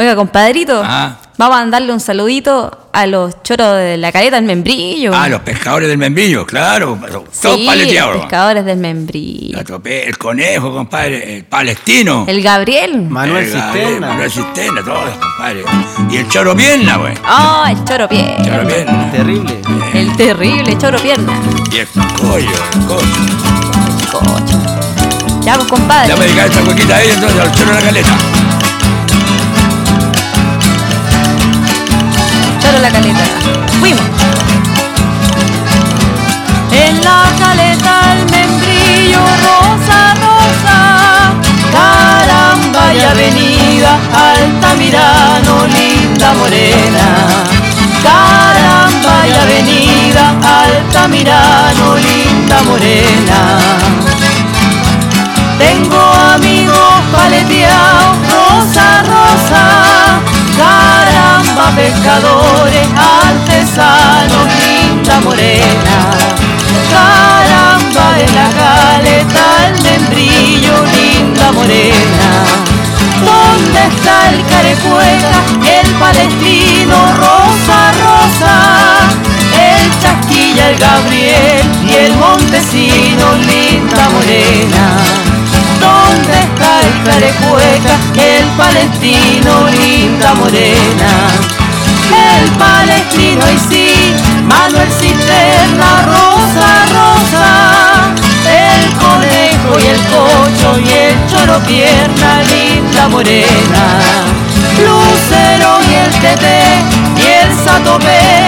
Oiga, compadrito, Ah. vamos a mandarle un saludito a los choros de la caleta del membrillo. Ah, los pescadores del membrillo, claro. Todos sí, paleteados. los pescadores del membrillo. La tope- el conejo, compadre, el palestino. El Gabriel. Manuel El Gabriel, Cisterna. Manuel Cisterna, todos, compadre. Y el choro pierna, güey. Oh, el choro Choro pierna. pierna. Terrible. El terrible choro pierna. Y el collo, el collo. Cocho. Ya, pues, compadre. Le vamos a dedicar esta coquita a ella, entonces, al choro de la caleta. La caleta. Fuimos. En la caleta el membrillo rosa, rosa. Caramba y avenida Altamirano, linda morena. Caramba y avenida Altamirano, linda morena. Tengo amigos paleteados, rosa, rosa. Caramba, pescadores, el palestino, rosa, rosa? El chasquilla, el Gabriel y el montesino, linda morena. ¿Dónde está el carecueca, el palestino, linda morena? El palestino y sí, Manuel Cisterna, rosa, rosa. El conejo y el cocho y el choro pierna, linda morena. Y el satopé,